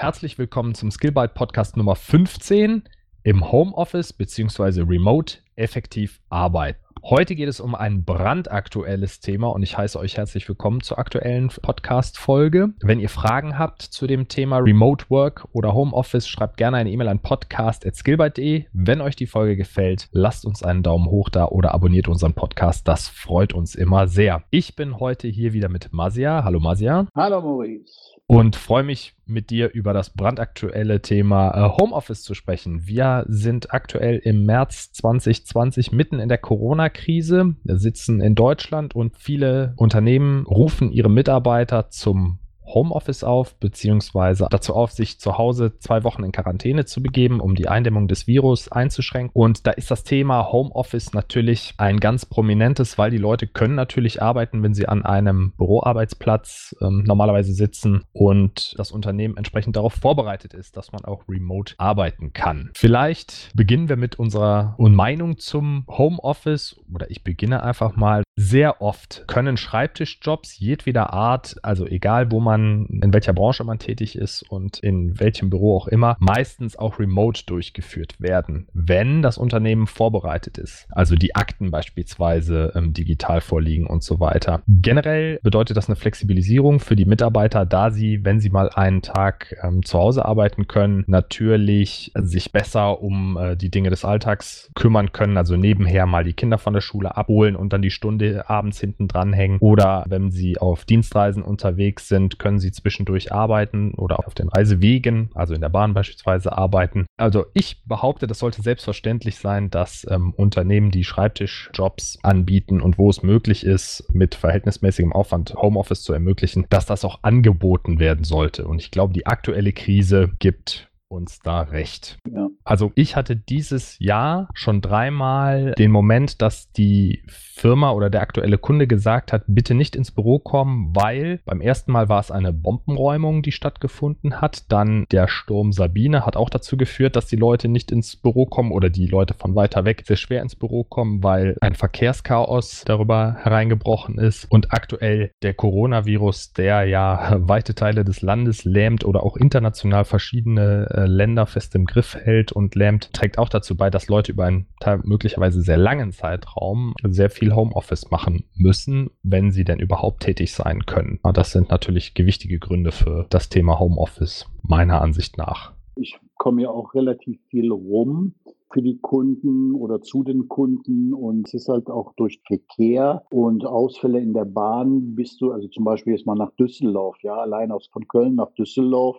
Herzlich willkommen zum Skillbyte Podcast Nummer 15 im Homeoffice bzw. Remote effektiv arbeiten. Heute geht es um ein brandaktuelles Thema und ich heiße euch herzlich willkommen zur aktuellen Podcast-Folge. Wenn ihr Fragen habt zu dem Thema Remote Work oder Homeoffice, schreibt gerne eine E-Mail an podcast.skillbyte.de. Wenn euch die Folge gefällt, lasst uns einen Daumen hoch da oder abonniert unseren Podcast. Das freut uns immer sehr. Ich bin heute hier wieder mit Masia. Hallo Masia. Hallo Maurice und freue mich mit dir über das brandaktuelle Thema äh, Homeoffice zu sprechen. Wir sind aktuell im März 2020 mitten in der Corona-Krise, sitzen in Deutschland und viele Unternehmen rufen ihre Mitarbeiter zum Homeoffice auf, beziehungsweise dazu auf, sich zu Hause zwei Wochen in Quarantäne zu begeben, um die Eindämmung des Virus einzuschränken. Und da ist das Thema Homeoffice natürlich ein ganz prominentes, weil die Leute können natürlich arbeiten, wenn sie an einem Büroarbeitsplatz ähm, normalerweise sitzen und das Unternehmen entsprechend darauf vorbereitet ist, dass man auch remote arbeiten kann. Vielleicht beginnen wir mit unserer Meinung zum Homeoffice oder ich beginne einfach mal. Sehr oft können Schreibtischjobs jedweder Art, also egal wo man in welcher Branche man tätig ist und in welchem Büro auch immer, meistens auch remote durchgeführt werden, wenn das Unternehmen vorbereitet ist. Also die Akten beispielsweise ähm, digital vorliegen und so weiter. Generell bedeutet das eine Flexibilisierung für die Mitarbeiter, da sie, wenn sie mal einen Tag ähm, zu Hause arbeiten können, natürlich sich besser um äh, die Dinge des Alltags kümmern können. Also nebenher mal die Kinder von der Schule abholen und dann die Stunde abends hinten dranhängen. Oder wenn sie auf Dienstreisen unterwegs sind, können Sie zwischendurch arbeiten oder auf den Reisewegen, also in der Bahn beispielsweise arbeiten. Also ich behaupte, das sollte selbstverständlich sein, dass ähm, Unternehmen, die Schreibtischjobs anbieten und wo es möglich ist, mit verhältnismäßigem Aufwand Homeoffice zu ermöglichen, dass das auch angeboten werden sollte. Und ich glaube, die aktuelle Krise gibt uns da recht. Ja. Also ich hatte dieses Jahr schon dreimal den Moment, dass die Firma oder der aktuelle Kunde gesagt hat, bitte nicht ins Büro kommen, weil beim ersten Mal war es eine Bombenräumung, die stattgefunden hat. Dann der Sturm Sabine hat auch dazu geführt, dass die Leute nicht ins Büro kommen oder die Leute von weiter weg sehr schwer ins Büro kommen, weil ein Verkehrschaos darüber hereingebrochen ist. Und aktuell der Coronavirus, der ja weite Teile des Landes lähmt oder auch international verschiedene äh, Länder fest im Griff hält und lähmt, trägt auch dazu bei, dass Leute über einen möglicherweise sehr langen Zeitraum sehr viel Homeoffice machen müssen, wenn sie denn überhaupt tätig sein können. Das sind natürlich gewichtige Gründe für das Thema Homeoffice, meiner Ansicht nach. Ich komme ja auch relativ viel rum für die Kunden oder zu den Kunden und es ist halt auch durch Verkehr und Ausfälle in der Bahn bist du, also zum Beispiel jetzt mal nach Düsseldorf, ja, allein aus von Köln nach Düsseldorf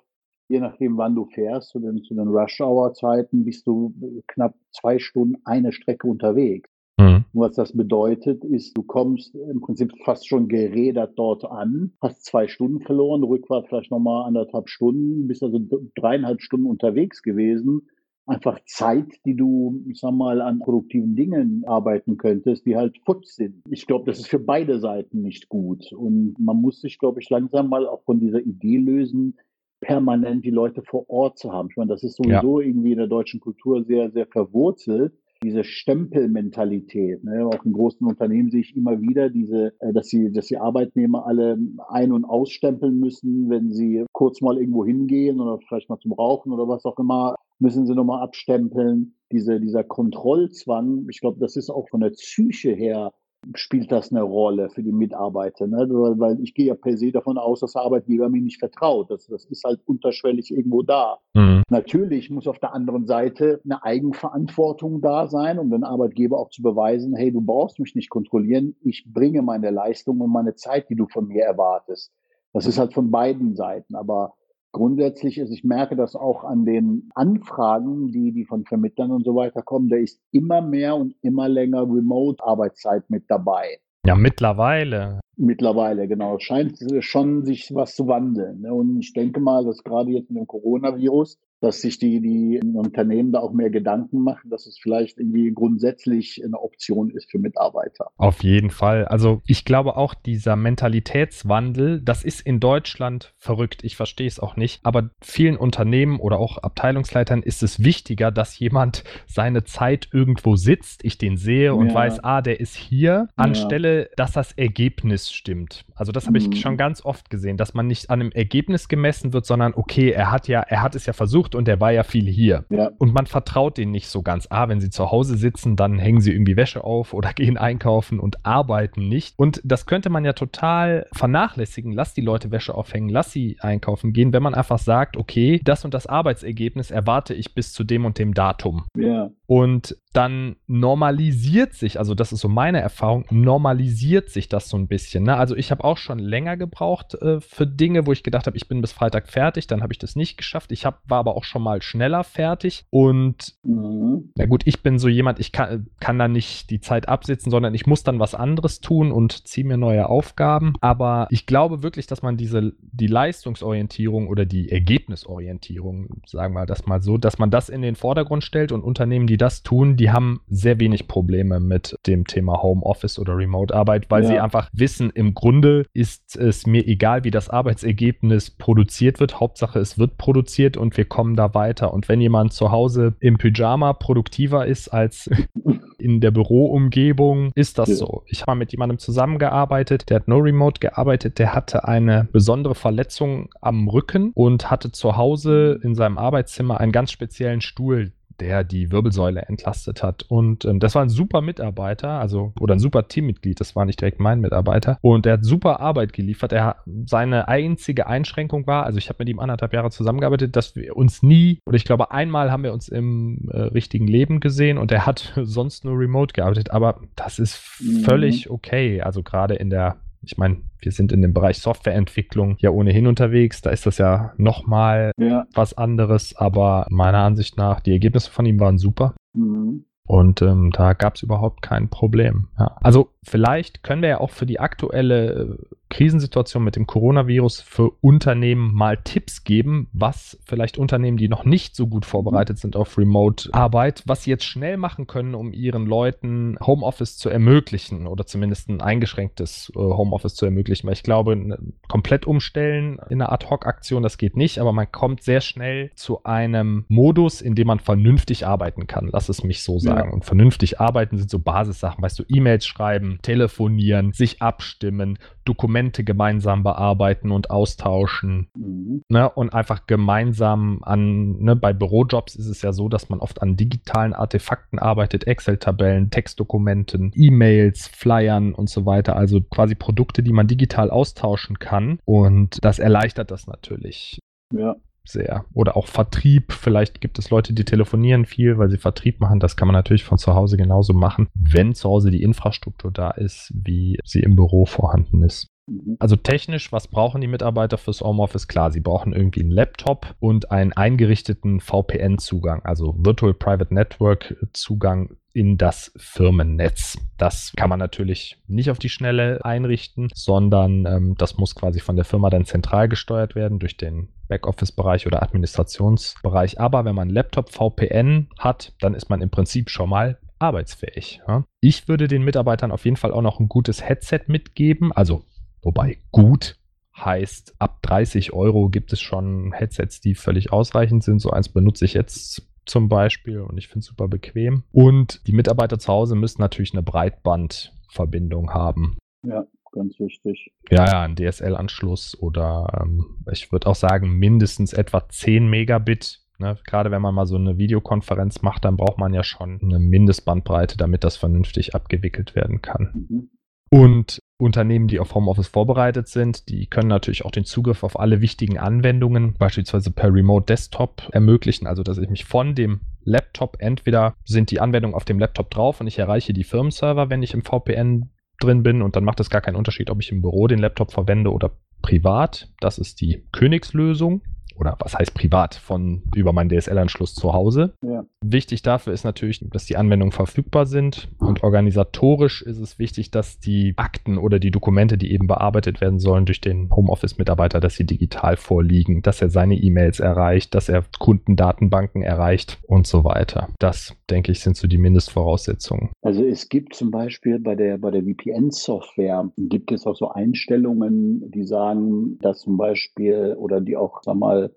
je nachdem, wann du fährst, zu den, zu den Rush-Hour-Zeiten, bist du knapp zwei Stunden eine Strecke unterwegs. Mhm. Was das bedeutet, ist, du kommst im Prinzip fast schon gerädert dort an, hast zwei Stunden verloren, Rückfahrt vielleicht nochmal anderthalb Stunden, bist also dreieinhalb Stunden unterwegs gewesen. Einfach Zeit, die du, ich sag mal, an produktiven Dingen arbeiten könntest, die halt futsch sind. Ich glaube, das ist für beide Seiten nicht gut. Und man muss sich, glaube ich, langsam mal auch von dieser Idee lösen, permanent die Leute vor Ort zu haben. Ich meine, das ist sowieso ja. irgendwie in der deutschen Kultur sehr, sehr verwurzelt. Diese Stempelmentalität, ne? auch in großen Unternehmen sehe ich immer wieder diese, äh, dass sie, dass die Arbeitnehmer alle ein- und ausstempeln müssen, wenn sie kurz mal irgendwo hingehen oder vielleicht mal zum Rauchen oder was auch immer, müssen sie nochmal abstempeln. Diese, dieser Kontrollzwang, ich glaube, das ist auch von der Psyche her spielt das eine Rolle für die Mitarbeiter. Ne? Weil ich gehe ja per se davon aus, dass der Arbeitgeber mir nicht vertraut. Das, das ist halt unterschwellig irgendwo da. Mhm. Natürlich muss auf der anderen Seite eine Eigenverantwortung da sein, um den Arbeitgeber auch zu beweisen, hey, du brauchst mich nicht kontrollieren, ich bringe meine Leistung und meine Zeit, die du von mir erwartest. Das ist halt von beiden Seiten. Aber grundsätzlich ist, ich merke das auch an den Anfragen, die, die von Vermittlern und so weiter kommen, da ist immer mehr und immer länger Remote-Arbeitszeit mit dabei. Ja, mittlerweile. Mittlerweile, genau. Es scheint schon sich was zu wandeln. Ne? Und ich denke mal, dass gerade jetzt mit dem Coronavirus dass sich die, die Unternehmen da auch mehr Gedanken machen, dass es vielleicht irgendwie grundsätzlich eine Option ist für Mitarbeiter. Auf jeden Fall. Also ich glaube auch, dieser Mentalitätswandel, das ist in Deutschland verrückt. Ich verstehe es auch nicht. Aber vielen Unternehmen oder auch Abteilungsleitern ist es wichtiger, dass jemand seine Zeit irgendwo sitzt, ich den sehe und ja. weiß, ah, der ist hier, anstelle, ja. dass das Ergebnis stimmt. Also das habe mhm. ich schon ganz oft gesehen, dass man nicht an einem Ergebnis gemessen wird, sondern okay, er hat ja, er hat es ja versucht und er war ja viel hier. Ja. Und man vertraut denen nicht so ganz. Ah, wenn sie zu Hause sitzen, dann hängen sie irgendwie Wäsche auf oder gehen einkaufen und arbeiten nicht. Und das könnte man ja total vernachlässigen. Lass die Leute Wäsche aufhängen, lass sie einkaufen gehen, wenn man einfach sagt, okay, das und das Arbeitsergebnis erwarte ich bis zu dem und dem Datum. Ja. Und dann normalisiert sich, also das ist so meine Erfahrung, normalisiert sich das so ein bisschen. Ne? Also ich habe auch schon länger gebraucht äh, für Dinge, wo ich gedacht habe, ich bin bis Freitag fertig, dann habe ich das nicht geschafft. Ich hab, war aber auch schon mal schneller fertig und mhm. na gut, ich bin so jemand, ich kann, kann da nicht die Zeit absitzen, sondern ich muss dann was anderes tun und ziehe mir neue Aufgaben. Aber ich glaube wirklich, dass man diese, die Leistungsorientierung oder die Ergebnisorientierung, sagen wir das mal so, dass man das in den Vordergrund stellt und Unternehmen, die das tun, die haben sehr wenig Probleme mit dem Thema Homeoffice oder Remote-Arbeit, weil ja. sie einfach wissen, im Grunde ist es mir egal, wie das Arbeitsergebnis produziert wird. Hauptsache, es wird produziert und wir kommen da weiter. Und wenn jemand zu Hause im Pyjama produktiver ist als in der Büroumgebung, ist das ja. so. Ich habe mal mit jemandem zusammengearbeitet, der hat no remote gearbeitet, der hatte eine besondere Verletzung am Rücken und hatte zu Hause in seinem Arbeitszimmer einen ganz speziellen Stuhl, der die Wirbelsäule entlastet hat. Und ähm, das war ein super Mitarbeiter, also oder ein super Teammitglied, das war nicht direkt mein Mitarbeiter. Und er hat super Arbeit geliefert. Er, seine einzige Einschränkung war, also ich habe mit ihm anderthalb Jahre zusammengearbeitet, dass wir uns nie, oder ich glaube einmal haben wir uns im äh, richtigen Leben gesehen und er hat sonst nur remote gearbeitet. Aber das ist mhm. völlig okay. Also gerade in der ich meine, wir sind in dem Bereich Softwareentwicklung ja ohnehin unterwegs. Da ist das ja nochmal ja. was anderes. Aber meiner Ansicht nach, die Ergebnisse von ihm waren super. Mhm. Und ähm, da gab es überhaupt kein Problem. Ja. Also vielleicht können wir ja auch für die aktuelle äh, Krisensituation mit dem Coronavirus für Unternehmen mal Tipps geben, was vielleicht Unternehmen, die noch nicht so gut vorbereitet sind auf Remote-Arbeit, was sie jetzt schnell machen können, um ihren Leuten Homeoffice zu ermöglichen oder zumindest ein eingeschränktes äh, Homeoffice zu ermöglichen. Weil ich glaube, komplett umstellen in einer Ad-Hoc-Aktion, das geht nicht, aber man kommt sehr schnell zu einem Modus, in dem man vernünftig arbeiten kann. Lass es mich so sagen. Ja. Und vernünftig arbeiten sind so Basissachen, weißt du, E-Mails schreiben, telefonieren, sich abstimmen, Dokumente gemeinsam bearbeiten und austauschen. Mhm. Ne, und einfach gemeinsam an, ne, bei Bürojobs ist es ja so, dass man oft an digitalen Artefakten arbeitet, Excel-Tabellen, Textdokumenten, E-Mails, Flyern und so weiter. Also quasi Produkte, die man digital austauschen kann. Und das erleichtert das natürlich. Ja sehr. Oder auch Vertrieb. Vielleicht gibt es Leute, die telefonieren viel, weil sie Vertrieb machen. Das kann man natürlich von zu Hause genauso machen, wenn zu Hause die Infrastruktur da ist, wie sie im Büro vorhanden ist. Mhm. Also technisch, was brauchen die Mitarbeiter fürs Homeoffice? Klar, sie brauchen irgendwie einen Laptop und einen eingerichteten VPN-Zugang, also Virtual Private Network Zugang in das Firmennetz. Das kann man natürlich nicht auf die Schnelle einrichten, sondern ähm, das muss quasi von der Firma dann zentral gesteuert werden durch den Backoffice-Bereich oder Administrationsbereich. Aber wenn man Laptop VPN hat, dann ist man im Prinzip schon mal arbeitsfähig. Ja? Ich würde den Mitarbeitern auf jeden Fall auch noch ein gutes Headset mitgeben, also Wobei gut heißt, ab 30 Euro gibt es schon Headsets, die völlig ausreichend sind. So eins benutze ich jetzt zum Beispiel und ich finde es super bequem. Und die Mitarbeiter zu Hause müssen natürlich eine Breitbandverbindung haben. Ja, ganz wichtig. Ja, ja, ein DSL-Anschluss oder ähm, ich würde auch sagen mindestens etwa 10 Megabit. Ne? Gerade wenn man mal so eine Videokonferenz macht, dann braucht man ja schon eine Mindestbandbreite, damit das vernünftig abgewickelt werden kann. Mhm. Und Unternehmen, die auf Homeoffice vorbereitet sind, die können natürlich auch den Zugriff auf alle wichtigen Anwendungen, beispielsweise per Remote Desktop, ermöglichen. Also, dass ich mich von dem Laptop entweder sind die Anwendungen auf dem Laptop drauf und ich erreiche die Firmenserver, wenn ich im VPN drin bin und dann macht es gar keinen Unterschied, ob ich im Büro den Laptop verwende oder privat. Das ist die Königslösung. Oder was heißt privat, von über meinen DSL-Anschluss zu Hause. Ja. Wichtig dafür ist natürlich, dass die Anwendungen verfügbar sind und organisatorisch ist es wichtig, dass die Akten oder die Dokumente, die eben bearbeitet werden sollen durch den Homeoffice-Mitarbeiter, dass sie digital vorliegen, dass er seine E-Mails erreicht, dass er Kundendatenbanken erreicht und so weiter. Das, denke ich, sind so die Mindestvoraussetzungen. Also es gibt zum Beispiel bei der, bei der VPN-Software, gibt es auch so Einstellungen, die sagen, dass zum Beispiel oder die auch, sag mal,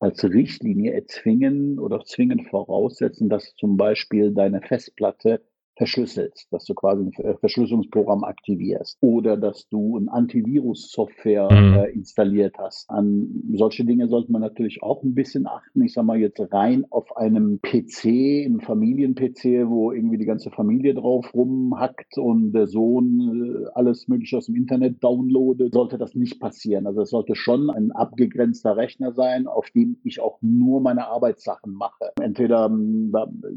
als Richtlinie erzwingen oder zwingend voraussetzen, dass zum Beispiel deine Festplatte verschlüsselst, dass du quasi ein Verschlüsselungsprogramm aktivierst oder dass du ein Antivirus-Software mhm. äh, installiert hast. An solche Dinge sollte man natürlich auch ein bisschen achten. Ich sage mal jetzt rein auf einem PC, einem Familien-PC, wo irgendwie die ganze Familie drauf rumhackt und der Sohn äh, alles Mögliche aus dem Internet downloadet, sollte das nicht passieren. Also es sollte schon ein abgegrenzter Rechner sein, auf dem ich auch nur meine Arbeitssachen mache. Entweder ähm,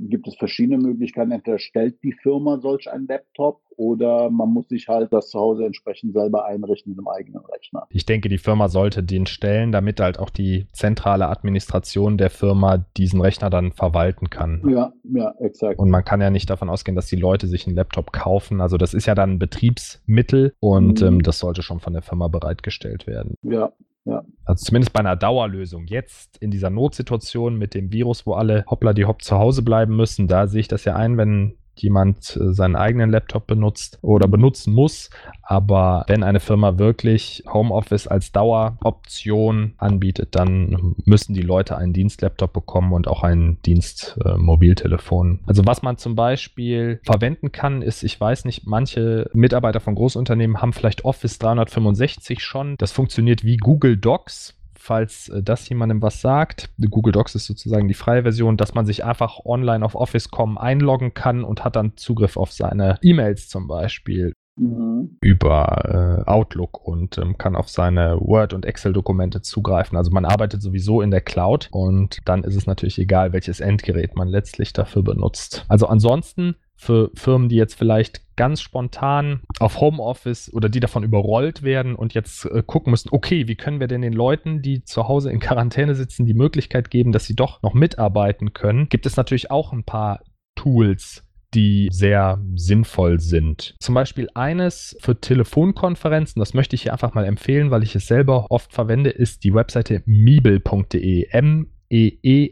gibt es verschiedene Möglichkeiten, entweder stellt die die Firma solch einen Laptop oder man muss sich halt das zu Hause entsprechend selber einrichten im eigenen Rechner. Ich denke, die Firma sollte den stellen, damit halt auch die zentrale Administration der Firma diesen Rechner dann verwalten kann. Ja, ja, exakt. Und man kann ja nicht davon ausgehen, dass die Leute sich einen Laptop kaufen. Also das ist ja dann ein Betriebsmittel und mhm. ähm, das sollte schon von der Firma bereitgestellt werden. Ja, ja. Also zumindest bei einer Dauerlösung. Jetzt in dieser Notsituation mit dem Virus, wo alle hoppla die hopp zu Hause bleiben müssen, da sehe ich das ja ein, wenn jemand äh, seinen eigenen Laptop benutzt oder benutzen muss. Aber wenn eine Firma wirklich Homeoffice als Daueroption anbietet, dann müssen die Leute einen Dienstlaptop bekommen und auch ein Dienstmobiltelefon. Also was man zum Beispiel verwenden kann, ist, ich weiß nicht, manche Mitarbeiter von Großunternehmen haben vielleicht Office 365 schon. Das funktioniert wie Google Docs falls äh, das jemandem was sagt. Google Docs ist sozusagen die freie Version, dass man sich einfach online auf Office.com einloggen kann und hat dann Zugriff auf seine E-Mails zum Beispiel. Mhm. über äh, Outlook und ähm, kann auf seine Word- und Excel-Dokumente zugreifen. Also man arbeitet sowieso in der Cloud und dann ist es natürlich egal, welches Endgerät man letztlich dafür benutzt. Also ansonsten für Firmen, die jetzt vielleicht ganz spontan auf Homeoffice oder die davon überrollt werden und jetzt äh, gucken müssen, okay, wie können wir denn den Leuten, die zu Hause in Quarantäne sitzen, die Möglichkeit geben, dass sie doch noch mitarbeiten können, gibt es natürlich auch ein paar Tools, die sehr sinnvoll sind. Zum Beispiel eines für Telefonkonferenzen, das möchte ich hier einfach mal empfehlen, weil ich es selber oft verwende, ist die Webseite mibel.de. M eebl.de.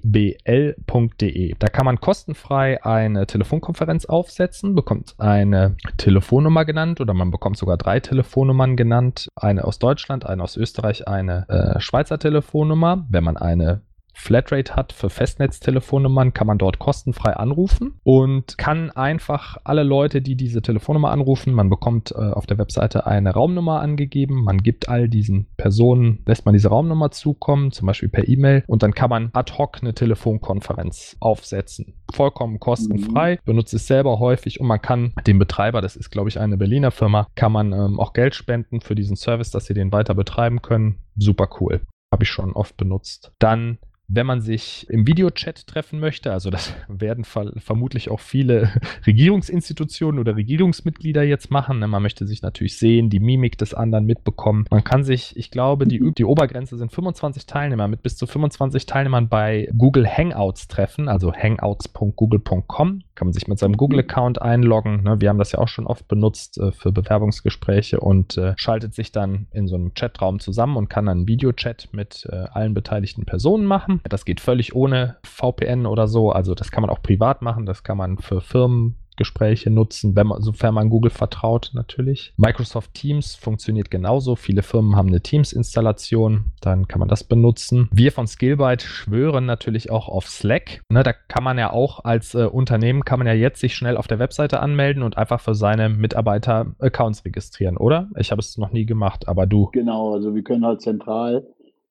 Da kann man kostenfrei eine Telefonkonferenz aufsetzen, bekommt eine Telefonnummer genannt oder man bekommt sogar drei Telefonnummern genannt. Eine aus Deutschland, eine aus Österreich, eine äh, Schweizer Telefonnummer. Wenn man eine Flatrate hat für Festnetztelefonnummern, kann man dort kostenfrei anrufen und kann einfach alle Leute, die diese Telefonnummer anrufen, man bekommt äh, auf der Webseite eine Raumnummer angegeben, man gibt all diesen Personen, lässt man diese Raumnummer zukommen, zum Beispiel per E-Mail und dann kann man ad hoc eine Telefonkonferenz aufsetzen. Vollkommen kostenfrei, mhm. benutzt es selber häufig und man kann dem Betreiber, das ist glaube ich eine Berliner Firma, kann man ähm, auch Geld spenden für diesen Service, dass sie den weiter betreiben können. Super cool. Habe ich schon oft benutzt. Dann wenn man sich im Videochat treffen möchte, also das werden ver vermutlich auch viele Regierungsinstitutionen oder Regierungsmitglieder jetzt machen. Ne? Man möchte sich natürlich sehen, die Mimik des anderen mitbekommen. Man kann sich, ich glaube, die, die Obergrenze sind 25 Teilnehmer mit bis zu 25 Teilnehmern bei Google Hangouts treffen, also hangouts.google.com. Kann man sich mit seinem Google-Account einloggen. Ne? Wir haben das ja auch schon oft benutzt äh, für Bewerbungsgespräche und äh, schaltet sich dann in so einem Chatraum zusammen und kann dann einen Videochat mit äh, allen beteiligten Personen machen. Das geht völlig ohne VPN oder so. Also das kann man auch privat machen. Das kann man für Firmen Gespräche nutzen, man, sofern man Google vertraut natürlich. Microsoft Teams funktioniert genauso. Viele Firmen haben eine Teams-Installation, dann kann man das benutzen. Wir von Skillbyte schwören natürlich auch auf Slack. Ne, da kann man ja auch als äh, Unternehmen, kann man ja jetzt sich schnell auf der Webseite anmelden und einfach für seine Mitarbeiter Accounts registrieren, oder? Ich habe es noch nie gemacht, aber du. Genau, also wir können halt zentral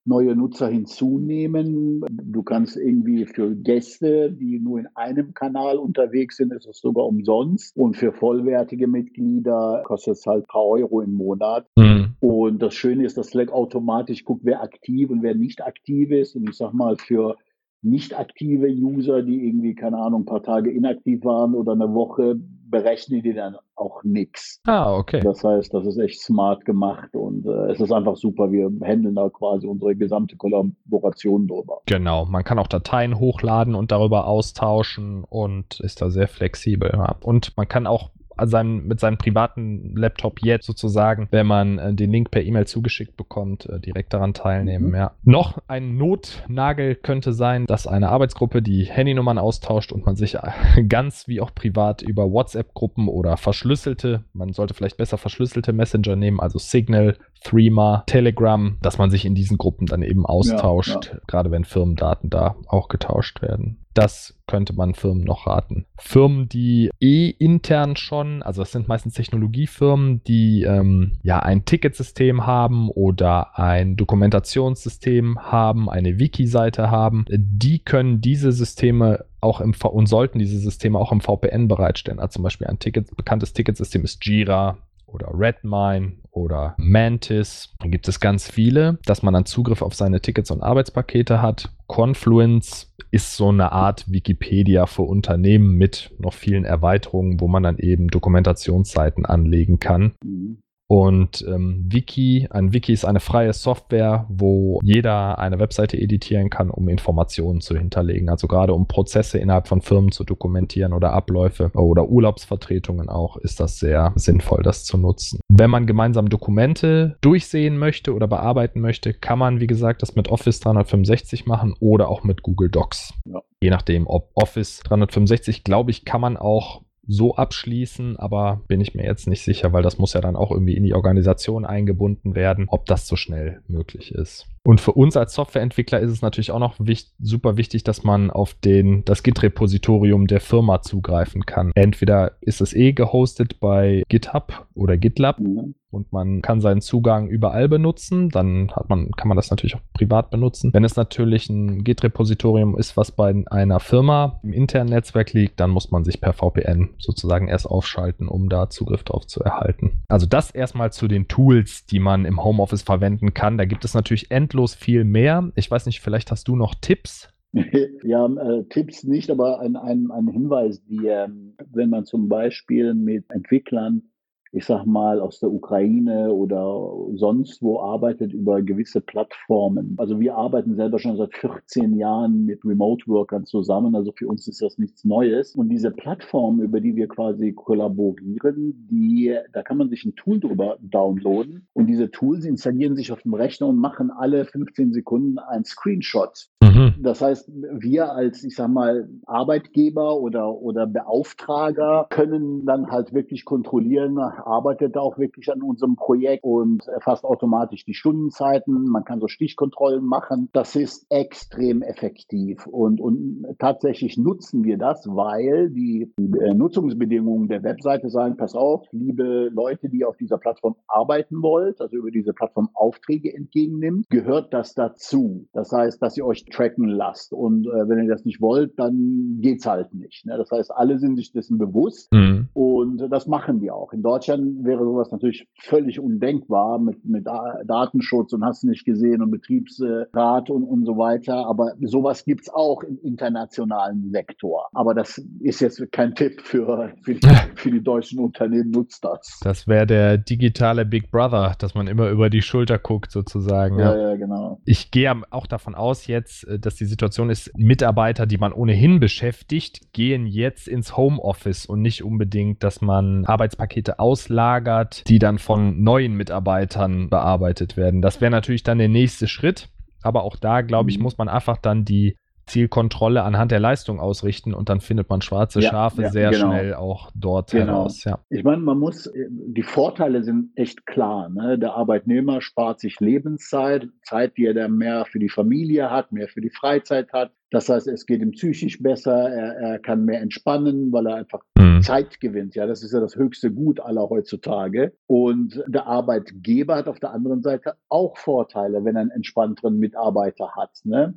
neue Nutzer hinzunehmen. Du kannst irgendwie für Gäste, die nur in einem Kanal unterwegs sind, ist es sogar umsonst. Und für vollwertige Mitglieder kostet es halt ein paar Euro im Monat. Mhm. Und das Schöne ist, dass Slack automatisch guckt, wer aktiv und wer nicht aktiv ist. Und ich sag mal, für nicht aktive User, die irgendwie, keine Ahnung, ein paar Tage inaktiv waren oder eine Woche, berechnen die dann auch nichts. Ah, okay. Das heißt, das ist echt smart gemacht und äh, es ist einfach super. Wir handeln da quasi unsere gesamte Kollaboration drüber. Genau, man kann auch Dateien hochladen und darüber austauschen und ist da sehr flexibel. Ja. Und man kann auch seinem, mit seinem privaten Laptop jetzt sozusagen, wenn man äh, den Link per E-Mail zugeschickt bekommt, äh, direkt daran teilnehmen. Mhm. Ja. Noch ein Notnagel könnte sein, dass eine Arbeitsgruppe die Handynummern austauscht und man sich äh, ganz wie auch privat über WhatsApp-Gruppen oder verschlüsselte, man sollte vielleicht besser verschlüsselte Messenger nehmen, also Signal, Threema, Telegram, dass man sich in diesen Gruppen dann eben austauscht, ja, ja. gerade wenn Firmendaten da auch getauscht werden. Das könnte man Firmen noch raten. Firmen, die eh intern schon, also das sind meistens Technologiefirmen, die ähm, ja ein Ticketsystem haben oder ein Dokumentationssystem haben, eine Wiki-Seite haben, die können diese Systeme auch im v und sollten diese Systeme auch im VPN bereitstellen. Also zum Beispiel ein Ticket, bekanntes Ticketsystem ist Jira, oder Redmine oder Mantis. Da gibt es ganz viele, dass man dann Zugriff auf seine Tickets und Arbeitspakete hat. Confluence ist so eine Art Wikipedia für Unternehmen mit noch vielen Erweiterungen, wo man dann eben Dokumentationsseiten anlegen kann. Mhm. Und ähm, Wiki, ein Wiki ist eine freie Software, wo jeder eine Webseite editieren kann, um Informationen zu hinterlegen. Also gerade um Prozesse innerhalb von Firmen zu dokumentieren oder Abläufe oder Urlaubsvertretungen auch, ist das sehr sinnvoll, das zu nutzen. Wenn man gemeinsam Dokumente durchsehen möchte oder bearbeiten möchte, kann man, wie gesagt, das mit Office 365 machen oder auch mit Google Docs. Ja. Je nachdem, ob Office 365, glaube ich, kann man auch so abschließen, aber bin ich mir jetzt nicht sicher, weil das muss ja dann auch irgendwie in die Organisation eingebunden werden, ob das so schnell möglich ist. Und für uns als Softwareentwickler ist es natürlich auch noch wichtig, super wichtig, dass man auf den, das Git-Repositorium der Firma zugreifen kann. Entweder ist es eh gehostet bei GitHub oder GitLab mhm. und man kann seinen Zugang überall benutzen. Dann hat man, kann man das natürlich auch privat benutzen. Wenn es natürlich ein Git-Repositorium ist, was bei einer Firma im internen Netzwerk liegt, dann muss man sich per VPN sozusagen erst aufschalten, um da Zugriff drauf zu erhalten. Also das erstmal zu den Tools, die man im Homeoffice verwenden kann. Da gibt es natürlich endlos endlos viel mehr. Ich weiß nicht, vielleicht hast du noch Tipps? Ja, äh, Tipps nicht, aber ein, ein, ein Hinweis, die, ähm, wenn man zum Beispiel mit Entwicklern ich sag mal, aus der Ukraine oder sonst wo arbeitet über gewisse Plattformen. Also wir arbeiten selber schon seit 14 Jahren mit Remote-Workern zusammen. Also für uns ist das nichts Neues. Und diese Plattform, über die wir quasi kollaborieren, die, da kann man sich ein Tool drüber downloaden. Und diese Tools installieren sich auf dem Rechner und machen alle 15 Sekunden ein Screenshot. Mhm. Das heißt, wir als, ich sag mal, Arbeitgeber oder, oder Beauftrager können dann halt wirklich kontrollieren, arbeitet auch wirklich an unserem Projekt und erfasst automatisch die Stundenzeiten. Man kann so Stichkontrollen machen. Das ist extrem effektiv und, und tatsächlich nutzen wir das, weil die äh, Nutzungsbedingungen der Webseite sagen, pass auf, liebe Leute, die auf dieser Plattform arbeiten wollt, also über diese Plattform Aufträge entgegennimmt, gehört das dazu. Das heißt, dass ihr euch tracken lasst und äh, wenn ihr das nicht wollt, dann geht's halt nicht. Ne? Das heißt, alle sind sich dessen bewusst mhm. und das machen die auch. In Deutschland wäre sowas natürlich völlig undenkbar mit, mit Datenschutz und hast nicht gesehen und Betriebsrat und, und so weiter. Aber sowas gibt es auch im internationalen Sektor. Aber das ist jetzt kein Tipp für, für, die, für die deutschen Unternehmen, nutzt das. Das wäre der digitale Big Brother, dass man immer über die Schulter guckt, sozusagen. Ja, ja, ja genau. Ich gehe auch davon aus jetzt, äh, dass die Situation ist, Mitarbeiter, die man ohnehin beschäftigt, gehen jetzt ins Homeoffice und nicht unbedingt, dass man Arbeitspakete aus auslagert, die dann von neuen Mitarbeitern bearbeitet werden. Das wäre natürlich dann der nächste Schritt. Aber auch da, glaube ich, mhm. muss man einfach dann die Zielkontrolle anhand der Leistung ausrichten und dann findet man schwarze ja, Schafe ja, sehr genau. schnell auch dort genau. heraus. Ja. Ich meine, man muss, äh, die Vorteile sind echt klar. Ne? Der Arbeitnehmer spart sich Lebenszeit, Zeit, die er dann mehr für die Familie hat, mehr für die Freizeit hat. Das heißt, es geht ihm psychisch besser, er, er kann mehr entspannen, weil er einfach mhm. Zeit gewinnt. Ja, das ist ja das höchste Gut aller heutzutage. Und der Arbeitgeber hat auf der anderen Seite auch Vorteile, wenn er einen entspannteren Mitarbeiter hat. Ne?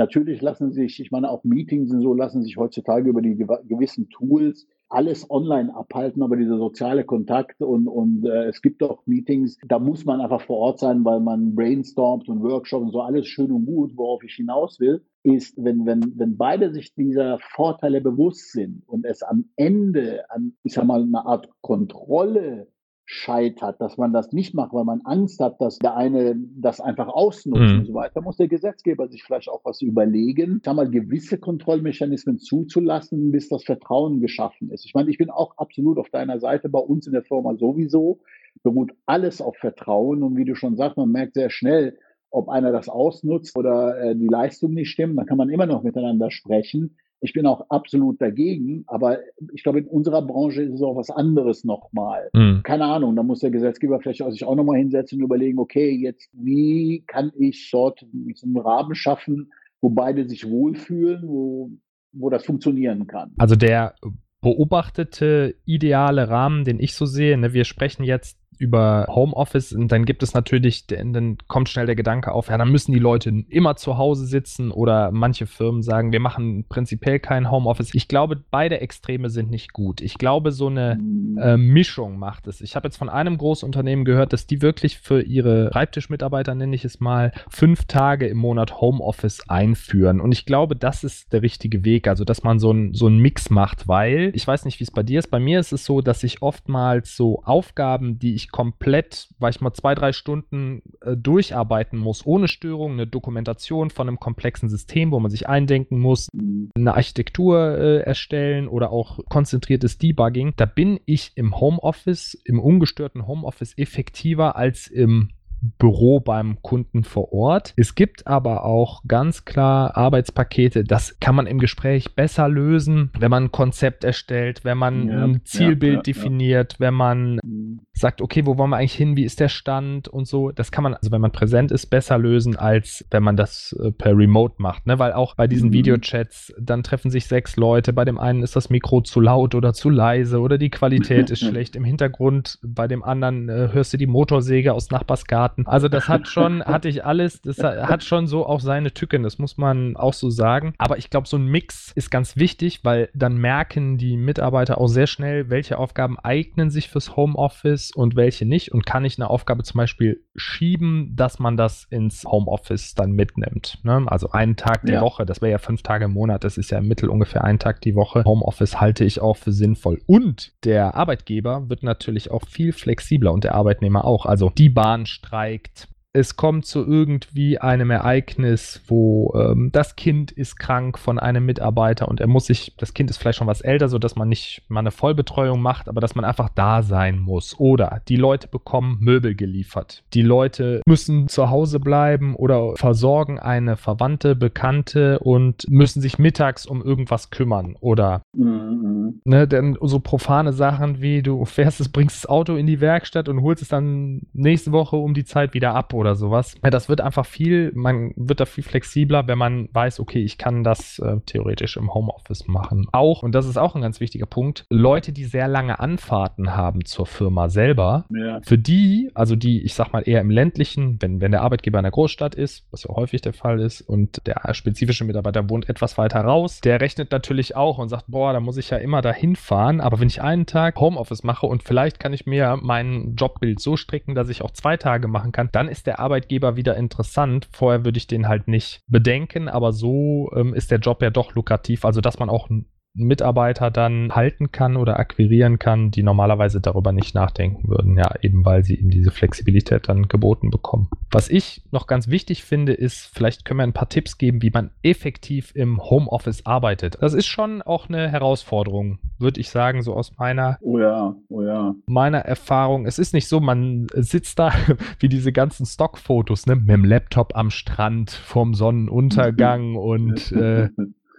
Natürlich lassen sich, ich meine, auch Meetings und so lassen sich heutzutage über die gewissen Tools alles online abhalten, aber dieser soziale Kontakt und, und äh, es gibt auch Meetings, da muss man einfach vor Ort sein, weil man brainstormt und Workshops und so alles schön und gut, worauf ich hinaus will, ist, wenn, wenn, wenn beide sich dieser Vorteile bewusst sind und es am Ende an, ich sag mal, eine Art Kontrolle scheitert, dass man das nicht macht, weil man Angst hat, dass der eine das einfach ausnutzt mhm. und so weiter, muss der Gesetzgeber sich vielleicht auch was überlegen, da mal gewisse Kontrollmechanismen zuzulassen, bis das Vertrauen geschaffen ist. Ich meine, ich bin auch absolut auf deiner Seite, bei uns in der Firma sowieso, beruht alles auf Vertrauen und wie du schon sagst, man merkt sehr schnell, ob einer das ausnutzt oder äh, die Leistung nicht stimmt, dann kann man immer noch miteinander sprechen. Ich bin auch absolut dagegen, aber ich glaube, in unserer Branche ist es auch was anderes nochmal. Mhm. Keine Ahnung, da muss der Gesetzgeber vielleicht sich auch nochmal hinsetzen und überlegen, okay, jetzt, wie kann ich dort so einen Rahmen schaffen, wo beide sich wohlfühlen, wo, wo das funktionieren kann. Also der beobachtete ideale Rahmen, den ich so sehe, ne, wir sprechen jetzt über Homeoffice und dann gibt es natürlich, dann kommt schnell der Gedanke auf, ja, dann müssen die Leute immer zu Hause sitzen oder manche Firmen sagen, wir machen prinzipiell kein Homeoffice. Ich glaube, beide Extreme sind nicht gut. Ich glaube, so eine mhm. äh, Mischung macht es. Ich habe jetzt von einem Großunternehmen gehört, dass die wirklich für ihre Schreibtischmitarbeiter, nenne ich es mal, fünf Tage im Monat Homeoffice einführen. Und ich glaube, das ist der richtige Weg, also dass man so, ein, so einen Mix macht, weil ich weiß nicht, wie es bei dir ist. Bei mir ist es so, dass ich oftmals so Aufgaben, die ich komplett, weil ich mal zwei, drei Stunden äh, durcharbeiten muss, ohne Störung, eine Dokumentation von einem komplexen System, wo man sich eindenken muss, eine Architektur äh, erstellen oder auch konzentriertes Debugging, da bin ich im Homeoffice, im ungestörten Homeoffice effektiver als im Büro beim Kunden vor Ort. Es gibt aber auch ganz klar Arbeitspakete, das kann man im Gespräch besser lösen, wenn man ein Konzept erstellt, wenn man ja, ein Zielbild ja, ja, definiert, wenn man mhm. Sagt, okay, wo wollen wir eigentlich hin, wie ist der Stand und so. Das kann man, also wenn man präsent ist, besser lösen, als wenn man das äh, per Remote macht, ne? Weil auch bei diesen mhm. Videochats, dann treffen sich sechs Leute, bei dem einen ist das Mikro zu laut oder zu leise oder die Qualität ist schlecht im Hintergrund, bei dem anderen äh, hörst du die Motorsäge aus Nachbarsgarten Garten. Also das hat schon, hatte ich alles, das hat schon so auch seine Tücken, das muss man auch so sagen. Aber ich glaube, so ein Mix ist ganz wichtig, weil dann merken die Mitarbeiter auch sehr schnell, welche Aufgaben eignen sich fürs Homeoffice und welche nicht. Und kann ich eine Aufgabe zum Beispiel schieben, dass man das ins Homeoffice dann mitnimmt. Ne? Also einen Tag die ja. Woche, das wäre ja fünf Tage im Monat, das ist ja im Mittel ungefähr ein Tag die Woche. Homeoffice halte ich auch für sinnvoll. Und der Arbeitgeber wird natürlich auch viel flexibler und der Arbeitnehmer auch. Also die Bahn streikt es kommt zu irgendwie einem Ereignis, wo ähm, das Kind ist krank von einem Mitarbeiter und er muss sich, das Kind ist vielleicht schon was älter, sodass man nicht mal eine Vollbetreuung macht, aber dass man einfach da sein muss. Oder die Leute bekommen Möbel geliefert. Die Leute müssen zu Hause bleiben oder versorgen eine Verwandte, Bekannte und müssen sich mittags um irgendwas kümmern. Oder mhm. ne, denn so profane Sachen wie du fährst es, bringst das Auto in die Werkstatt und holst es dann nächste Woche um die Zeit wieder ab oder sowas. Ja, das wird einfach viel, man wird da viel flexibler, wenn man weiß, okay, ich kann das äh, theoretisch im Homeoffice machen. Auch, und das ist auch ein ganz wichtiger Punkt, Leute, die sehr lange Anfahrten haben zur Firma selber, ja. für die, also die, ich sag mal, eher im ländlichen, wenn, wenn der Arbeitgeber in der Großstadt ist, was ja häufig der Fall ist, und der spezifische Mitarbeiter wohnt etwas weiter raus, der rechnet natürlich auch und sagt, boah, da muss ich ja immer dahin fahren, aber wenn ich einen Tag Homeoffice mache und vielleicht kann ich mir mein Jobbild so stricken, dass ich auch zwei Tage machen kann, dann ist der der Arbeitgeber wieder interessant. Vorher würde ich den halt nicht bedenken, aber so ähm, ist der Job ja doch lukrativ. Also, dass man auch Mitarbeiter dann halten kann oder akquirieren kann, die normalerweise darüber nicht nachdenken würden. Ja, eben weil sie eben diese Flexibilität dann geboten bekommen. Was ich noch ganz wichtig finde, ist, vielleicht können wir ein paar Tipps geben, wie man effektiv im Homeoffice arbeitet. Das ist schon auch eine Herausforderung, würde ich sagen, so aus meiner, oh ja, oh ja. meiner Erfahrung. Es ist nicht so, man sitzt da wie diese ganzen Stockfotos, ne, mit dem Laptop am Strand vorm Sonnenuntergang und äh,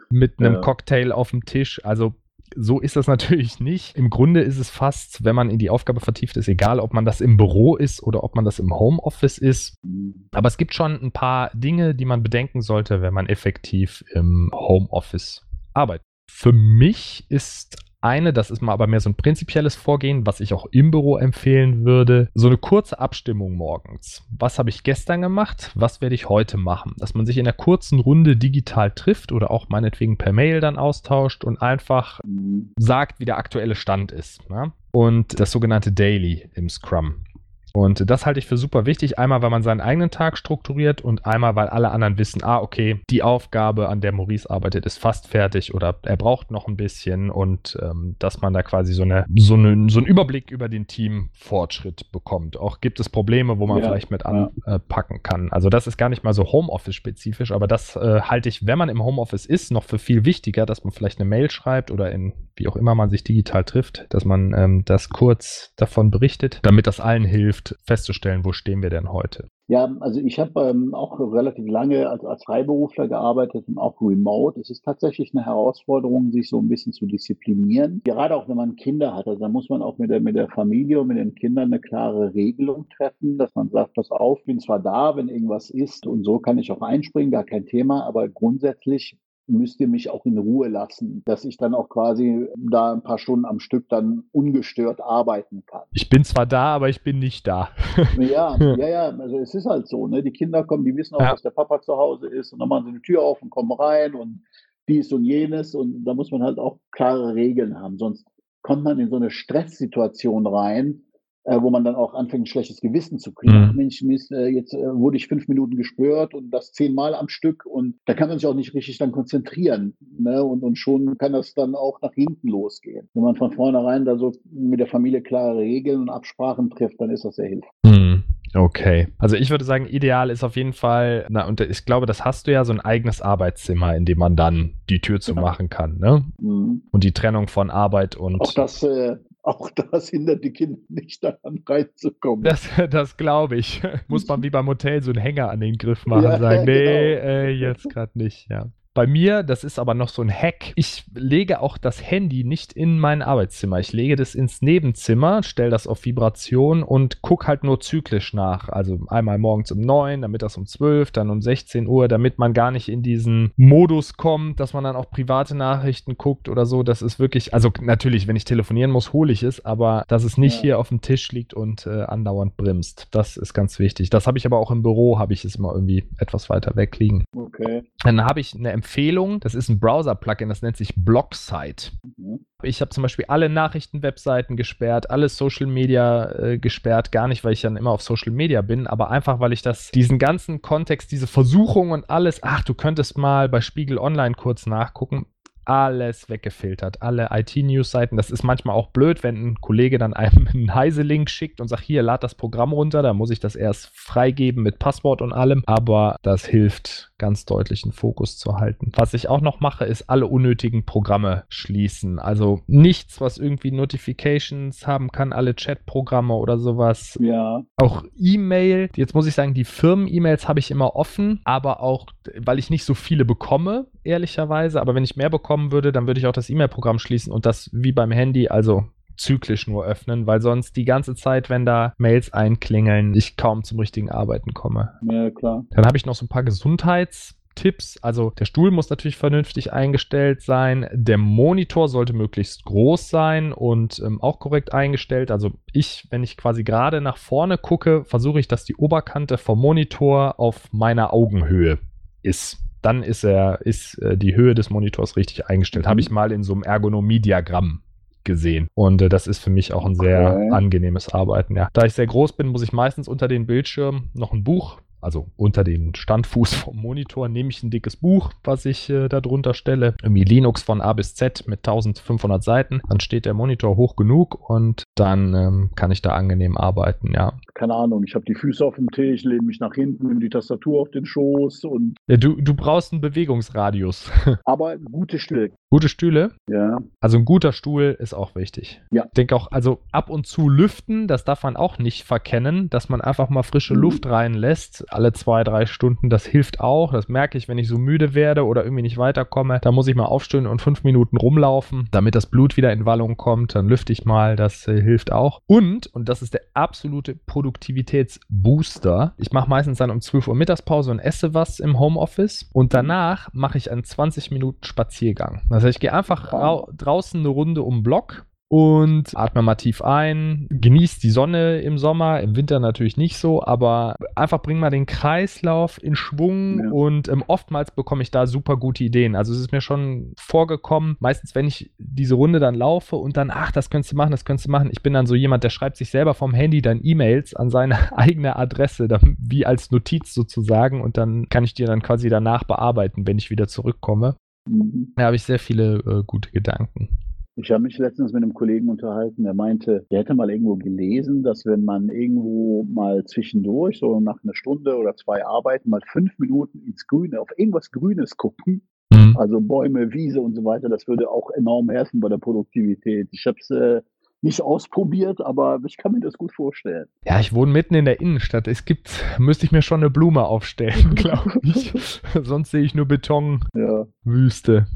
mit einem ja. Cocktail auf dem Tisch. Also so ist das natürlich nicht. Im Grunde ist es fast, wenn man in die Aufgabe vertieft ist, egal, ob man das im Büro ist oder ob man das im Homeoffice ist. Mhm. Aber es gibt schon ein paar Dinge, die man bedenken sollte, wenn man effektiv im Homeoffice arbeitet. Für mich ist eine, das ist mal aber mehr so ein prinzipielles Vorgehen, was ich auch im Büro empfehlen würde, so eine kurze Abstimmung morgens. Was habe ich gestern gemacht? Was werde ich heute machen? Dass man sich in einer kurzen Runde digital trifft oder auch meinetwegen per Mail dann austauscht und einfach mhm. sagt, wie der aktuelle Stand ist. Ja? Und das sogenannte Daily im Scrum. Und das halte ich für super wichtig. Einmal, weil man seinen eigenen Tag strukturiert und einmal, weil alle anderen wissen, ah, okay, die Aufgabe, an der Maurice arbeitet, ist fast fertig oder er braucht noch ein bisschen und ähm, dass man da quasi so, eine, so, eine, so einen Überblick über den Teamfortschritt bekommt. Auch gibt es Probleme, wo man ja, vielleicht mit anpacken ja. kann. Also das ist gar nicht mal so Homeoffice-spezifisch, aber das äh, halte ich, wenn man im Homeoffice ist, noch für viel wichtiger, dass man vielleicht eine Mail schreibt oder in wie auch immer man sich digital trifft, dass man ähm, das kurz davon berichtet, damit das allen hilft, festzustellen, wo stehen wir denn heute. Ja, also ich habe ähm, auch relativ lange als, als Freiberufler gearbeitet und auch remote. Es ist tatsächlich eine Herausforderung, sich so ein bisschen zu disziplinieren. Gerade auch wenn man Kinder hat, also da muss man auch mit der, mit der Familie und mit den Kindern eine klare Regelung treffen, dass man sagt, pass auf, bin zwar da, wenn irgendwas ist und so kann ich auch einspringen, gar kein Thema, aber grundsätzlich müsst ihr mich auch in Ruhe lassen, dass ich dann auch quasi da ein paar Stunden am Stück dann ungestört arbeiten kann. Ich bin zwar da, aber ich bin nicht da. ja, ja, ja, also es ist halt so, ne? Die Kinder kommen, die wissen auch, ja. dass der Papa zu Hause ist und dann machen sie die Tür auf und kommen rein und dies und jenes und da muss man halt auch klare Regeln haben, sonst kommt man in so eine Stresssituation rein, äh, wo man dann auch anfängt, ein schlechtes Gewissen zu kriegen. Mhm. Mensch, Mist, äh, jetzt äh, wurde ich fünf Minuten gespürt und das zehnmal am Stück und da kann man sich auch nicht richtig dann konzentrieren. Ne? Und, und schon kann das dann auch nach hinten losgehen. Wenn man von vornherein da so mit der Familie klare Regeln und Absprachen trifft, dann ist das sehr hilfreich. Mhm. Okay. Also ich würde sagen, ideal ist auf jeden Fall, na, und ich glaube, das hast du ja, so ein eigenes Arbeitszimmer, in dem man dann die Tür zu machen kann, ne? Mhm. Und die Trennung von Arbeit und. Auch das äh, auch das hindert die Kinder nicht daran reinzukommen. Das, das glaube ich. Muss man wie beim Hotel so einen Hänger an den Griff machen, ja, sagen, nee, genau. äh, jetzt gerade nicht, ja. Bei mir, das ist aber noch so ein Hack, ich lege auch das Handy nicht in mein Arbeitszimmer. Ich lege das ins Nebenzimmer, stelle das auf Vibration und gucke halt nur zyklisch nach. Also einmal morgens um 9, dann mittags um 12, dann um 16 Uhr, damit man gar nicht in diesen Modus kommt, dass man dann auch private Nachrichten guckt oder so. Das ist wirklich, also natürlich, wenn ich telefonieren muss, hole ich es, aber dass es nicht ja. hier auf dem Tisch liegt und äh, andauernd bremst. Das ist ganz wichtig. Das habe ich aber auch im Büro, habe ich es mal irgendwie etwas weiter weg liegen. Okay. Dann habe ich eine Empfehlung. Das ist ein Browser-Plugin, das nennt sich Blocksite. Mhm. Ich habe zum Beispiel alle Nachrichten-Webseiten gesperrt, alle Social Media äh, gesperrt. Gar nicht, weil ich dann immer auf Social Media bin, aber einfach, weil ich das, diesen ganzen Kontext, diese Versuchung und alles, ach, du könntest mal bei Spiegel Online kurz nachgucken alles weggefiltert, alle IT-News-Seiten. Das ist manchmal auch blöd, wenn ein Kollege dann einem einen Heise-Link schickt und sagt, hier, lad das Programm runter, da muss ich das erst freigeben mit Passwort und allem, aber das hilft ganz deutlich einen Fokus zu halten. Was ich auch noch mache, ist alle unnötigen Programme schließen. Also nichts, was irgendwie Notifications haben kann, alle Chat-Programme oder sowas. Ja. Auch E-Mail. Jetzt muss ich sagen, die Firmen-E-Mails habe ich immer offen, aber auch, weil ich nicht so viele bekomme, ehrlicherweise. Aber wenn ich mehr bekommen würde, dann würde ich auch das E-Mail-Programm schließen und das wie beim Handy, also zyklisch nur öffnen, weil sonst die ganze Zeit, wenn da Mails einklingeln, ich kaum zum richtigen Arbeiten komme. Ja, klar. Dann habe ich noch so ein paar Gesundheitstipps. Also der Stuhl muss natürlich vernünftig eingestellt sein. Der Monitor sollte möglichst groß sein und ähm, auch korrekt eingestellt. Also ich, wenn ich quasi gerade nach vorne gucke, versuche ich, dass die Oberkante vom Monitor auf meiner Augenhöhe ist dann ist er, ist äh, die Höhe des Monitors richtig eingestellt. Mhm. Habe ich mal in so einem Ergonomie-Diagramm gesehen. Und äh, das ist für mich auch ein sehr angenehmes Arbeiten. Ja. Da ich sehr groß bin, muss ich meistens unter den Bildschirm noch ein Buch also unter den Standfuß vom Monitor, nehme ich ein dickes Buch, was ich äh, da drunter stelle. Irgendwie Linux von A bis Z mit 1500 Seiten. Dann steht der Monitor hoch genug und dann ähm, kann ich da angenehm arbeiten, ja. Keine Ahnung, ich habe die Füße auf dem Tisch, lehne mich nach hinten, nehme die Tastatur auf den Schoß und. Ja, du, du brauchst einen Bewegungsradius. Aber gute Stühle. Gute Stühle? Ja. Also ein guter Stuhl ist auch wichtig. Ja. Ich denke auch, also ab und zu lüften, das darf man auch nicht verkennen, dass man einfach mal frische mhm. Luft reinlässt alle zwei, drei Stunden. Das hilft auch. Das merke ich, wenn ich so müde werde oder irgendwie nicht weiterkomme. Da muss ich mal aufstehen und fünf Minuten rumlaufen, damit das Blut wieder in Wallung kommt. Dann lüfte ich mal. Das äh, hilft auch. Und, und das ist der absolute Produktivität Produktivitätsbooster. Ich mache meistens dann um 12 Uhr Mittagspause und esse was im Homeoffice und danach mache ich einen 20 Minuten Spaziergang. Heißt, ich gehe einfach draußen eine Runde um den Block und atme mal tief ein, genießt die Sonne im Sommer, im Winter natürlich nicht so, aber einfach bring mal den Kreislauf in Schwung ja. und ähm, oftmals bekomme ich da super gute Ideen. Also es ist mir schon vorgekommen, meistens wenn ich diese Runde dann laufe und dann, ach, das könntest du machen, das könntest du machen. Ich bin dann so jemand, der schreibt sich selber vom Handy dann E-Mails an seine eigene Adresse, dann, wie als Notiz sozusagen und dann kann ich die dann quasi danach bearbeiten, wenn ich wieder zurückkomme. Mhm. Da habe ich sehr viele äh, gute Gedanken. Ich habe mich letztens mit einem Kollegen unterhalten, der meinte, der hätte mal irgendwo gelesen, dass wenn man irgendwo mal zwischendurch, so nach einer Stunde oder zwei Arbeiten, mal fünf Minuten ins Grüne, auf irgendwas Grünes gucken, mhm. also Bäume, Wiese und so weiter, das würde auch enorm helfen bei der Produktivität. Ich habe es äh, nicht ausprobiert, aber ich kann mir das gut vorstellen. Ja, ich wohne mitten in der Innenstadt. Es gibt, müsste ich mir schon eine Blume aufstellen, glaube ich. Sonst sehe ich nur Beton, ja.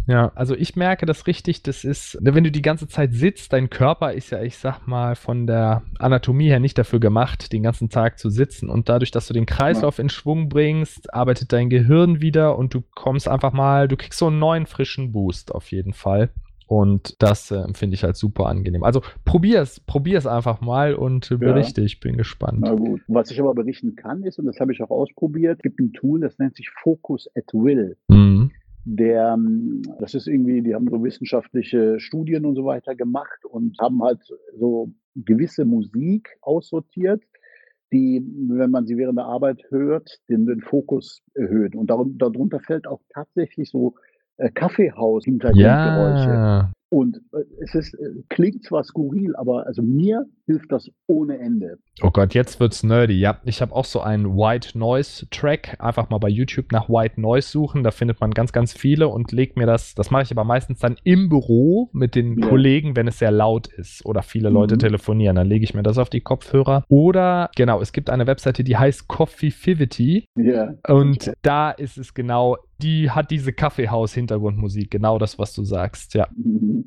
Ja, also ich merke das richtig, das ist, wenn du die ganze Zeit sitzt, dein Körper ist ja, ich sag mal, von der Anatomie her nicht dafür gemacht, den ganzen Tag zu sitzen. Und dadurch, dass du den Kreislauf ja. in Schwung bringst, arbeitet dein Gehirn wieder und du kommst einfach mal, du kriegst so einen neuen frischen Boost auf jeden Fall. Und das äh, finde ich halt super angenehm. Also probier es, probier es einfach mal und äh, berichte. Ja. Ich bin gespannt. Na gut. Was ich aber berichten kann, ist, und das habe ich auch ausprobiert, gibt ein Tool, das nennt sich Focus at Will. Mhm. Der, ähm, das ist irgendwie, die haben so wissenschaftliche Studien und so weiter gemacht und haben halt so gewisse Musik aussortiert, die, wenn man sie während der Arbeit hört, den, den Fokus erhöht. Und darunter fällt auch tatsächlich so äh, Kaffeehaus-Hintergrundgeräusche. Ja. Und äh, es ist, äh, klingt zwar skurril, aber also mir hilft das ohne Ende. Oh Gott, jetzt wird's nerdy. Ja, ich habe auch so einen White Noise Track. Einfach mal bei YouTube nach White Noise suchen. Da findet man ganz, ganz viele und legt mir das. Das mache ich aber meistens dann im Büro mit den ja. Kollegen, wenn es sehr laut ist oder viele Leute mhm. telefonieren. Dann lege ich mir das auf die Kopfhörer. Oder genau, es gibt eine Webseite, die heißt Coffeefivity. Ja. Und da ist es genau die hat diese Kaffeehaus-Hintergrundmusik, genau das, was du sagst, ja.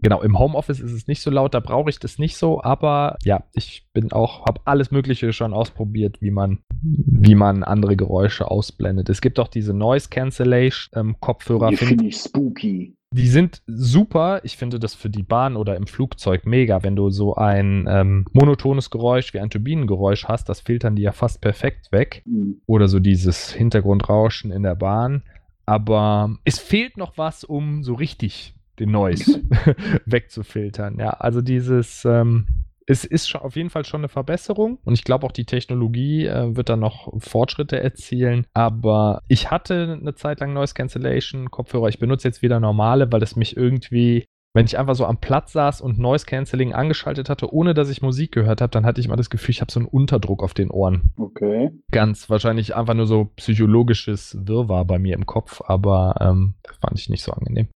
Genau, im Homeoffice ist es nicht so laut, da brauche ich das nicht so, aber ja, ich bin auch, habe alles Mögliche schon ausprobiert, wie man, wie man andere Geräusche ausblendet. Es gibt auch diese Noise Cancellation ähm, Kopfhörer. Die finde ich spooky. Die sind super. Ich finde das für die Bahn oder im Flugzeug mega, wenn du so ein ähm, monotones Geräusch wie ein Turbinengeräusch hast. Das filtern die ja fast perfekt weg. Mhm. Oder so dieses Hintergrundrauschen in der Bahn. Aber es fehlt noch was, um so richtig den Noise wegzufiltern. Ja, also dieses, ähm, es ist schon, auf jeden Fall schon eine Verbesserung und ich glaube auch die Technologie äh, wird da noch Fortschritte erzielen. Aber ich hatte eine Zeit lang Noise Cancellation Kopfhörer. Ich benutze jetzt wieder normale, weil es mich irgendwie wenn ich einfach so am Platz saß und Noise Cancelling angeschaltet hatte, ohne dass ich Musik gehört habe, dann hatte ich immer das Gefühl, ich habe so einen Unterdruck auf den Ohren. Okay. Ganz wahrscheinlich einfach nur so psychologisches Wirrwarr bei mir im Kopf, aber ähm, fand ich nicht so angenehm.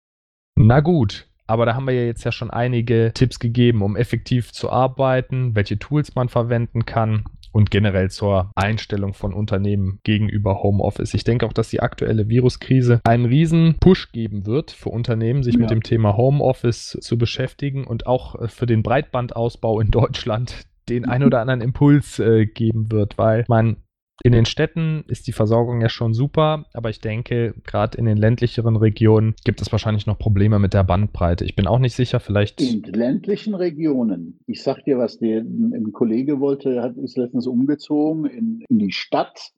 Na gut, aber da haben wir ja jetzt ja schon einige Tipps gegeben, um effektiv zu arbeiten, welche Tools man verwenden kann und generell zur Einstellung von Unternehmen gegenüber Homeoffice. Ich denke auch, dass die aktuelle Viruskrise einen riesen Push geben wird für Unternehmen, sich ja. mit dem Thema Homeoffice zu beschäftigen und auch äh, für den Breitbandausbau in Deutschland den ein oder anderen Impuls äh, geben wird, weil man in den Städten ist die Versorgung ja schon super, aber ich denke, gerade in den ländlicheren Regionen gibt es wahrscheinlich noch Probleme mit der Bandbreite. Ich bin auch nicht sicher, vielleicht. In ländlichen Regionen. Ich sag dir, was der ein Kollege wollte, hat, ist letztens umgezogen in, in die Stadt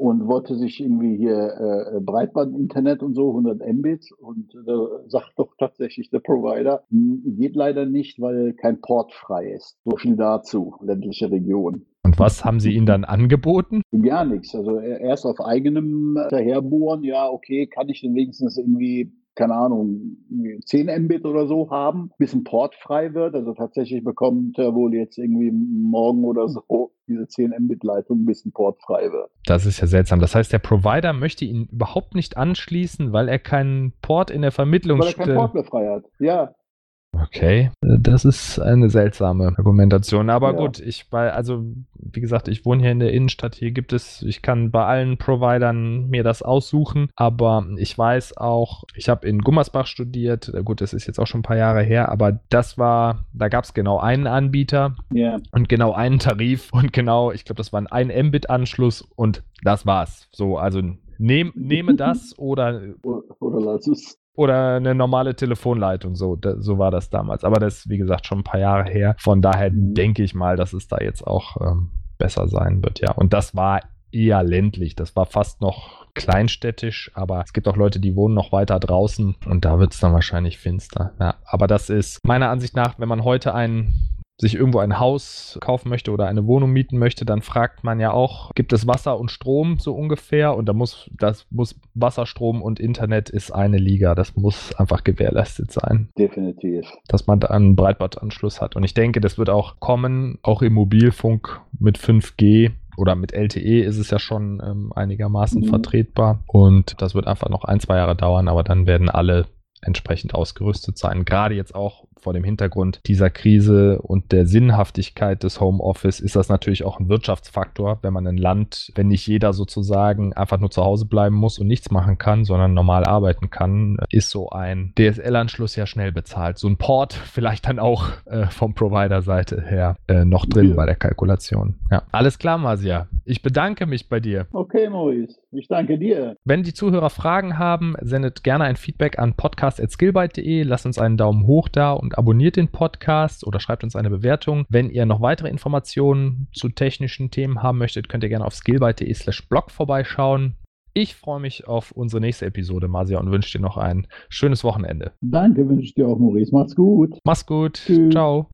und wollte sich irgendwie hier äh, Breitband-Internet und so, 100 Mbit und äh, sagt doch tatsächlich der Provider, hm, geht leider nicht, weil kein Port frei ist. So viel dazu, ländliche Region. Was haben Sie Ihnen dann angeboten? Gar nichts. Also erst auf eigenem daherbohren, ja, okay, kann ich denn wenigstens irgendwie keine Ahnung, 10 Mbit oder so haben, bis ein Port frei wird. Also tatsächlich bekommt er wohl jetzt irgendwie morgen oder so diese 10 Mbit-Leitung, bis ein Port frei wird. Das ist ja seltsam. Das heißt, der Provider möchte ihn überhaupt nicht anschließen, weil er keinen Port in der Vermittlung Weil er keinen Port mehr frei hat, ja. Okay, das ist eine seltsame Argumentation. Aber Ja. gut, ich bei, also wie gesagt, ich wohne hier in der Innenstadt. Hier gibt es, ich kann bei allen Providern mir das aussuchen. Aber ich weiß auch, ich habe in Gummersbach studiert. Gut, das ist jetzt auch schon ein paar Jahre her, aber das war, da gab es genau einen Anbieter Ja, und genau einen Tarif und genau, ich glaube, das war ein 1 Mbit-Anschluss und das war's. So, also nehm, nehme das oder oder, oder lass es. Oder eine normale Telefonleitung. So, da, so war das damals. Aber das ist, wie gesagt, schon ein paar Jahre her. Von daher Mhm. denke ich mal, dass es da jetzt auch ähm, besser sein wird, ja. Und das war eher ländlich. Das war fast noch kleinstädtisch, aber es gibt auch Leute, die wohnen noch weiter draußen und da wird es dann wahrscheinlich finster. Ja, aber das ist meiner Ansicht nach, wenn man heute ein sich irgendwo ein Haus kaufen möchte oder eine Wohnung mieten möchte, dann fragt man ja auch, gibt es Wasser und Strom so ungefähr? Und da muss, das muss Wasser, Strom und Internet ist eine Liga. Das muss einfach gewährleistet sein Definitiv. dass man da einen Breitbandanschluss hat. Und ich denke, das wird auch kommen, auch im Mobilfunk mit 5G oder mit LTE ist es ja schon ähm, einigermaßen Mhm. vertretbar. Und das wird einfach noch ein, zwei Jahre dauern, aber dann werden alle entsprechend ausgerüstet sein. Gerade jetzt auch vor dem Hintergrund dieser Krise und der Sinnhaftigkeit des Homeoffice ist das natürlich auch ein Wirtschaftsfaktor, wenn man ein Land, wenn nicht jeder sozusagen einfach nur zu Hause bleiben muss und nichts machen kann, sondern normal arbeiten kann, ist so ein DSL-Anschluss ja schnell bezahlt. So ein Port vielleicht dann auch äh, vom Provider-Seite her äh, noch drin Ja. bei der Kalkulation. Ja. Alles klar, Masia. Ich bedanke mich bei dir. Okay, Maurice. Ich danke dir. Wenn die Zuhörer Fragen haben, sendet gerne ein Feedback an podcast.skillbyte.de, lasst uns einen Daumen hoch da und abonniert den Podcast oder schreibt uns eine Bewertung. Wenn ihr noch weitere Informationen zu technischen Themen haben möchtet, könnt ihr gerne auf skillbyte.de slash blog vorbeischauen. Ich freue mich auf unsere nächste Episode, Masia, und wünsche dir noch ein schönes Wochenende. Danke wünsche ich dir auch, Maurice. Mach's gut. Mach's gut. Tschüss. Ciao.